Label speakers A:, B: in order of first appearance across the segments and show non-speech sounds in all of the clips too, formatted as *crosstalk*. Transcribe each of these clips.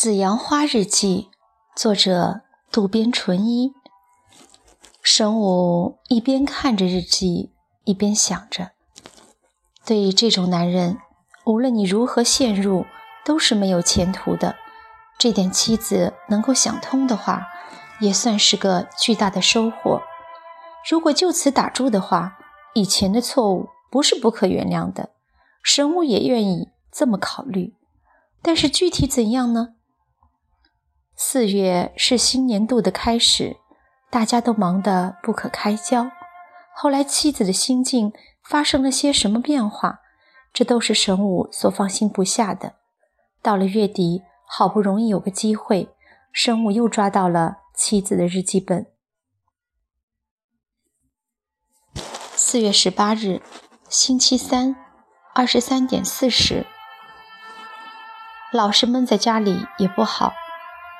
A: 紫阳花日记，作者渡边淳一。神武一边看着日记，一边想着：对于这种男人，无论你如何陷入，都是没有前途的。这点妻子能够想通的话，也算是个巨大的收获。如果就此打住的话，以前的错误不是不可原谅的。神武也愿意这么考虑，但是具体怎样呢？四月是新年度的开始，大家都忙得不可开交。后来妻子的心境发生了些什么变化？这都是神武所放心不下的。到了月底，好不容易有个机会，神武又抓到了妻子的日记本。四月十八日，星期三，二十三点四十。老是闷在家里也不好。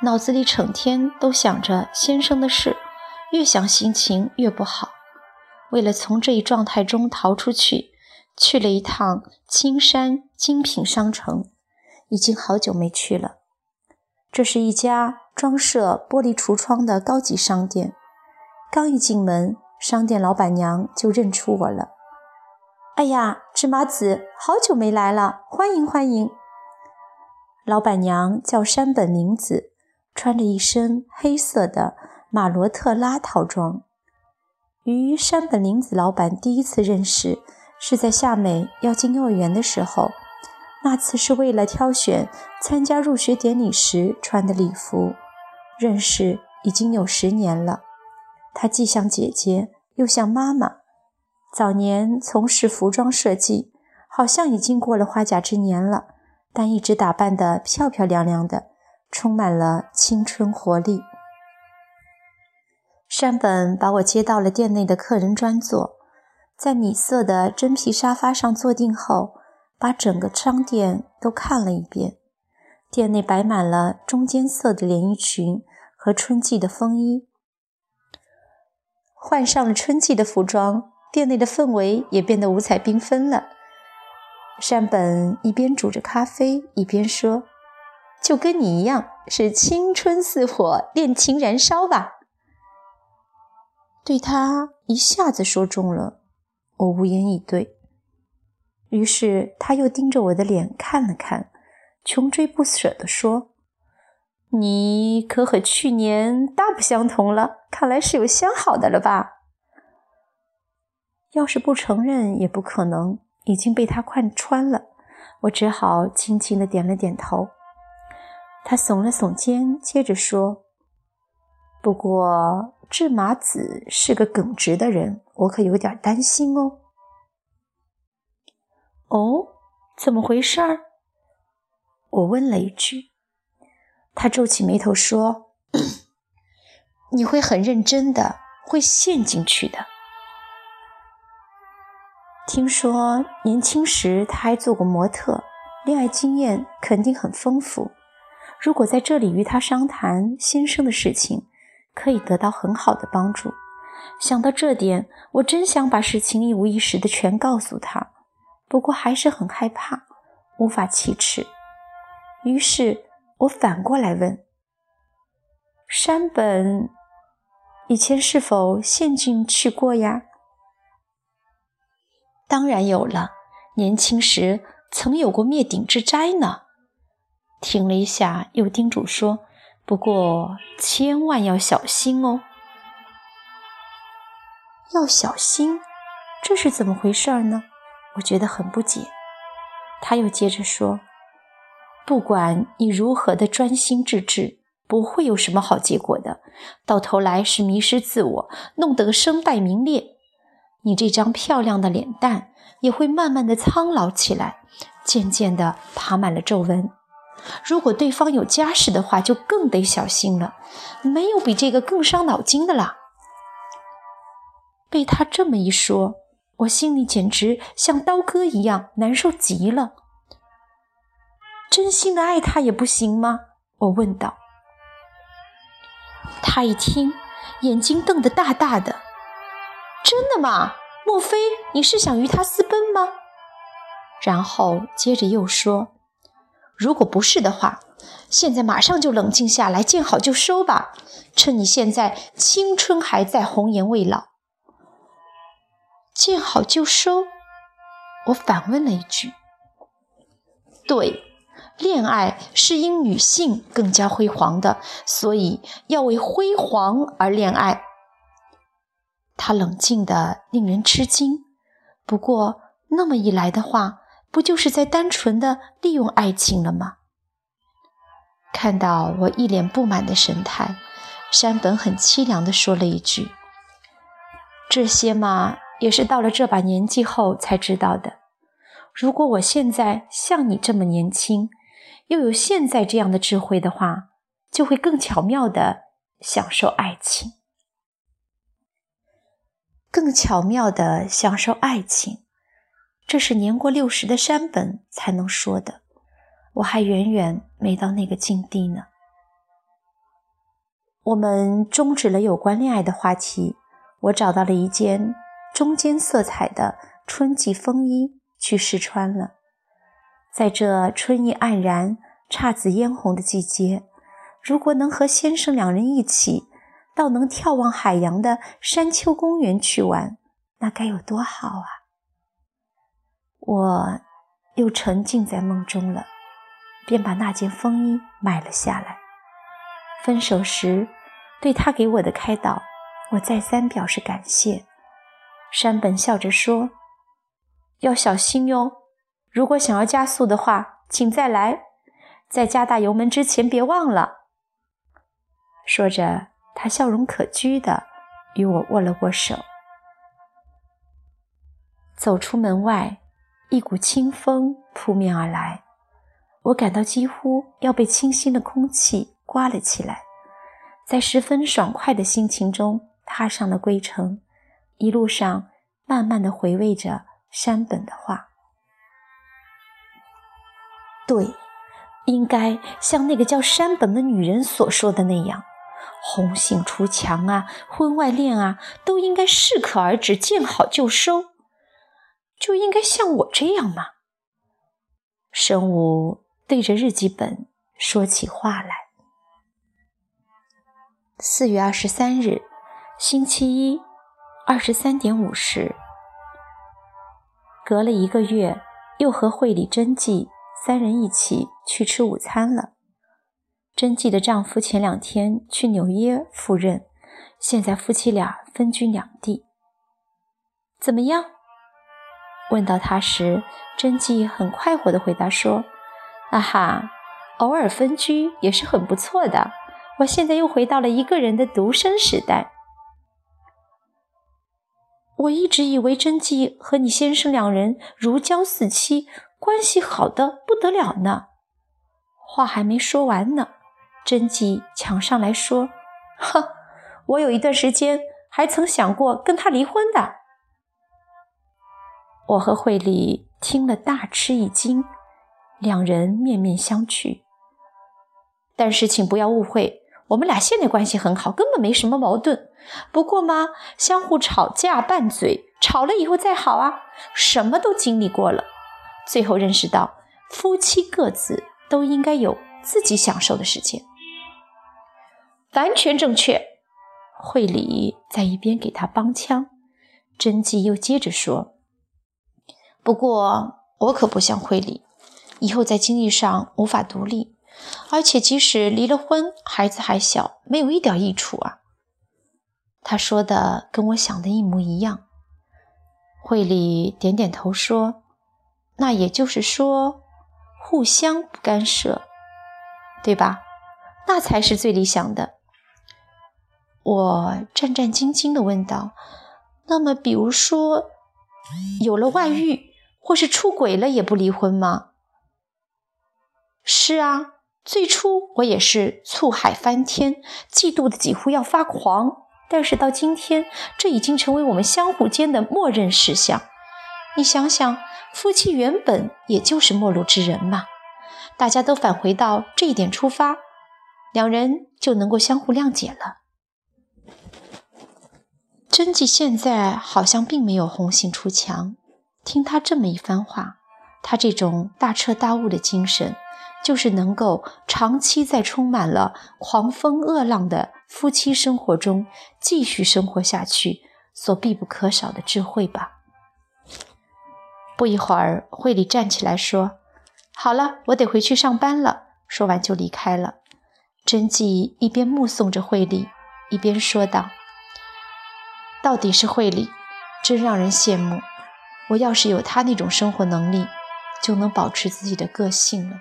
A: 脑子里成天都想着先生的事，越想心情越不好。为了从这一状态中逃出去，去了一趟青山精品商城，已经好久没去了。这是一家装设玻璃橱窗的高级商店。刚一进门，商店老板娘就认出我了。哎呀，芝麻子，好久没来了，欢迎欢迎。老板娘叫山本玲子。穿着一身黑色的马罗特拉套装，与山本玲子老板第一次认识是在夏美要进幼儿园的时候，那次是为了挑选参加入学典礼时穿的礼服。认识已经有十年了，她既像姐姐又像妈妈。早年从事服装设计，好像已经过了花甲之年了，但一直打扮得漂漂亮亮的。充满了青春活力。山本把我接到了店内的客人专座，在米色的真皮沙发上坐定后，把整个商店都看了一遍。店内摆满了中间色的连衣裙和春季的风衣。换上了春季的服装，店内的氛围也变得五彩缤纷了。山本一边煮着咖啡，一边说。就跟你一样，是青春似火，恋情燃烧吧？对他一下子说中了，我无言以对。于是他又盯着我的脸看了看，穷追不舍地说：“你可和去年大不相同了，看来是有相好的了吧？”要是不承认也不可能，已经被他看穿了。我只好轻轻地点了点头。他耸了耸肩，接着说：“不过，志麻子是个耿直的人，我可有点担心哦。”“哦，怎么回事儿？”我问了一句。他皱起眉头说：“ *coughs* 你会很认真的，会陷进去的。听说年轻时他还做过模特，恋爱经验肯定很丰富。”如果在这里与他商谈先生的事情，可以得到很好的帮助。想到这点，我真想把事情一五一十的全告诉他，不过还是很害怕，无法启齿。于是我反过来问：山本以前是否陷进去过呀？当然有了，年轻时曾有过灭顶之灾呢。停了一下，又叮嘱说：“不过千万要小心哦，要小心，这是怎么回事呢？”我觉得很不解。他又接着说：“不管你如何的专心致志，不会有什么好结果的，到头来是迷失自我，弄得个身败名裂。你这张漂亮的脸蛋也会慢慢的苍老起来，渐渐的爬满了皱纹。”如果对方有家室的话，就更得小心了。没有比这个更伤脑筋的啦。被他这么一说，我心里简直像刀割一样，难受极了。真心的爱他也不行吗？我问道。他一听，眼睛瞪得大大的。真的吗？莫非你是想与他私奔吗？然后接着又说。如果不是的话，现在马上就冷静下来，见好就收吧。趁你现在青春还在，红颜未老，见好就收。我反问了一句：“对，恋爱是因女性更加辉煌的，所以要为辉煌而恋爱。”他冷静的令人吃惊。不过，那么一来的话，不就是在单纯的利用爱情了吗？看到我一脸不满的神态，山本很凄凉地说了一句：“这些嘛，也是到了这把年纪后才知道的。如果我现在像你这么年轻，又有现在这样的智慧的话，就会更巧妙地享受爱情。”更巧妙地享受爱情，这是年过六十的山本才能说的。我还远远没到那个境地呢。我们终止了有关恋爱的话题。我找到了一件中间色彩的春季风衣去试穿了。在这春意盎然、姹紫嫣红的季节，如果能和先生两人一起。到能眺望海洋的山丘公园去玩，那该有多好啊！我又沉浸在梦中了，便把那件风衣买了下来。分手时，对他给我的开导，我再三表示感谢。山本笑着说：“要小心哟，如果想要加速的话，请再来，在加大油门之前别忘了。”说着。他笑容可掬的与我握了握手，走出门外，一股清风扑面而来，我感到几乎要被清新的空气刮了起来，在十分爽快的心情中踏上了归程，一路上慢慢的回味着山本的话。对，应该像那个叫山本的女人所说的那样。红杏出墙啊，婚外恋啊，都应该适可而止，见好就收，就应该像我这样嘛。神武对着日记本说起话来。四月二十三日，星期一，二十三点五十。隔了一个月，又和会里真纪三人一起去吃午餐了。真纪的丈夫前两天去纽约赴任，现在夫妻俩分居两地。怎么样？问到他时，真纪很快活地回答说：“啊哈，偶尔分居也是很不错的。我现在又回到了一个人的独身时代。我一直以为真纪和你先生两人如胶似漆，关系好的不得了呢。”话还没说完呢。真纪抢上来说：“哼，我有一段时间还曾想过跟他离婚的。”我和惠理听了大吃一惊，两人面面相觑。但是请不要误会，我们俩现在关系很好，根本没什么矛盾。不过嘛，相互吵架拌嘴，吵了以后再好啊，什么都经历过了，最后认识到夫妻各自都应该有自己享受的时间。完全正确，惠理在一边给他帮腔。真纪又接着说：“不过我可不像惠理，以后在经济上无法独立，而且即使离了婚，孩子还小，没有一点益处啊。”他说的跟我想的一模一样。惠理点点头说：“那也就是说，互相不干涉，对吧？那才是最理想的。”我战战兢兢地问道：“那么，比如说有了外遇，或是出轨了，也不离婚吗？”“是啊，最初我也是醋海翻天，嫉妒的几乎要发狂。但是到今天，这已经成为我们相互间的默认事项。你想想，夫妻原本也就是陌路之人嘛，大家都返回到这一点出发，两人就能够相互谅解了。”真纪现在好像并没有红杏出墙。听他这么一番话，他这种大彻大悟的精神，就是能够长期在充满了狂风恶浪的夫妻生活中继续生活下去所必不可少的智慧吧。不一会儿，惠理站起来说：“好了，我得回去上班了。”说完就离开了。真纪一边目送着惠理，一边说道：“到底是惠理，真让人羡慕。我要是有他那种生活能力，就能保持自己的个性了。”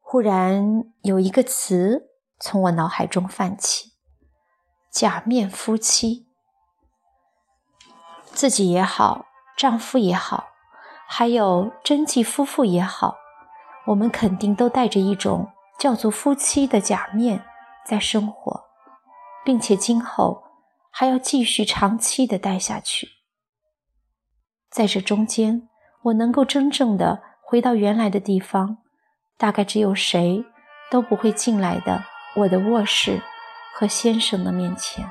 A: 忽然有一个词从我脑海中泛起：“假面夫妻。”自己也好，丈夫也好，还有真纪夫妇也好，我们肯定都带着一种叫做夫妻的假面在生活，并且今后还要继续长期的待下去。在这中间，我能够真正的回到原来的地方。大概只有谁都不会进来的，我的卧室和先生的面前。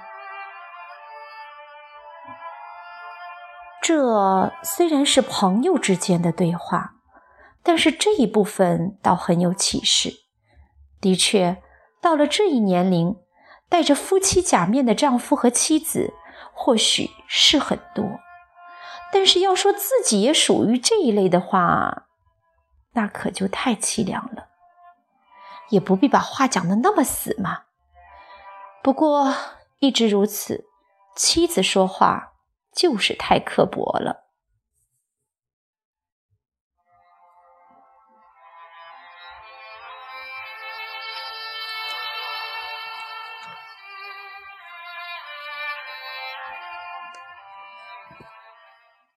A: 这虽然是朋友之间的对话，但是这一部分倒很有启示。的确，到了这一年龄，戴着夫妻假面的丈夫和妻子或许是很多，但是要说自己也属于这一类的话，那可就太凄凉了，也不必把话讲的那么死嘛。不过一直如此，妻子说话就是太刻薄了。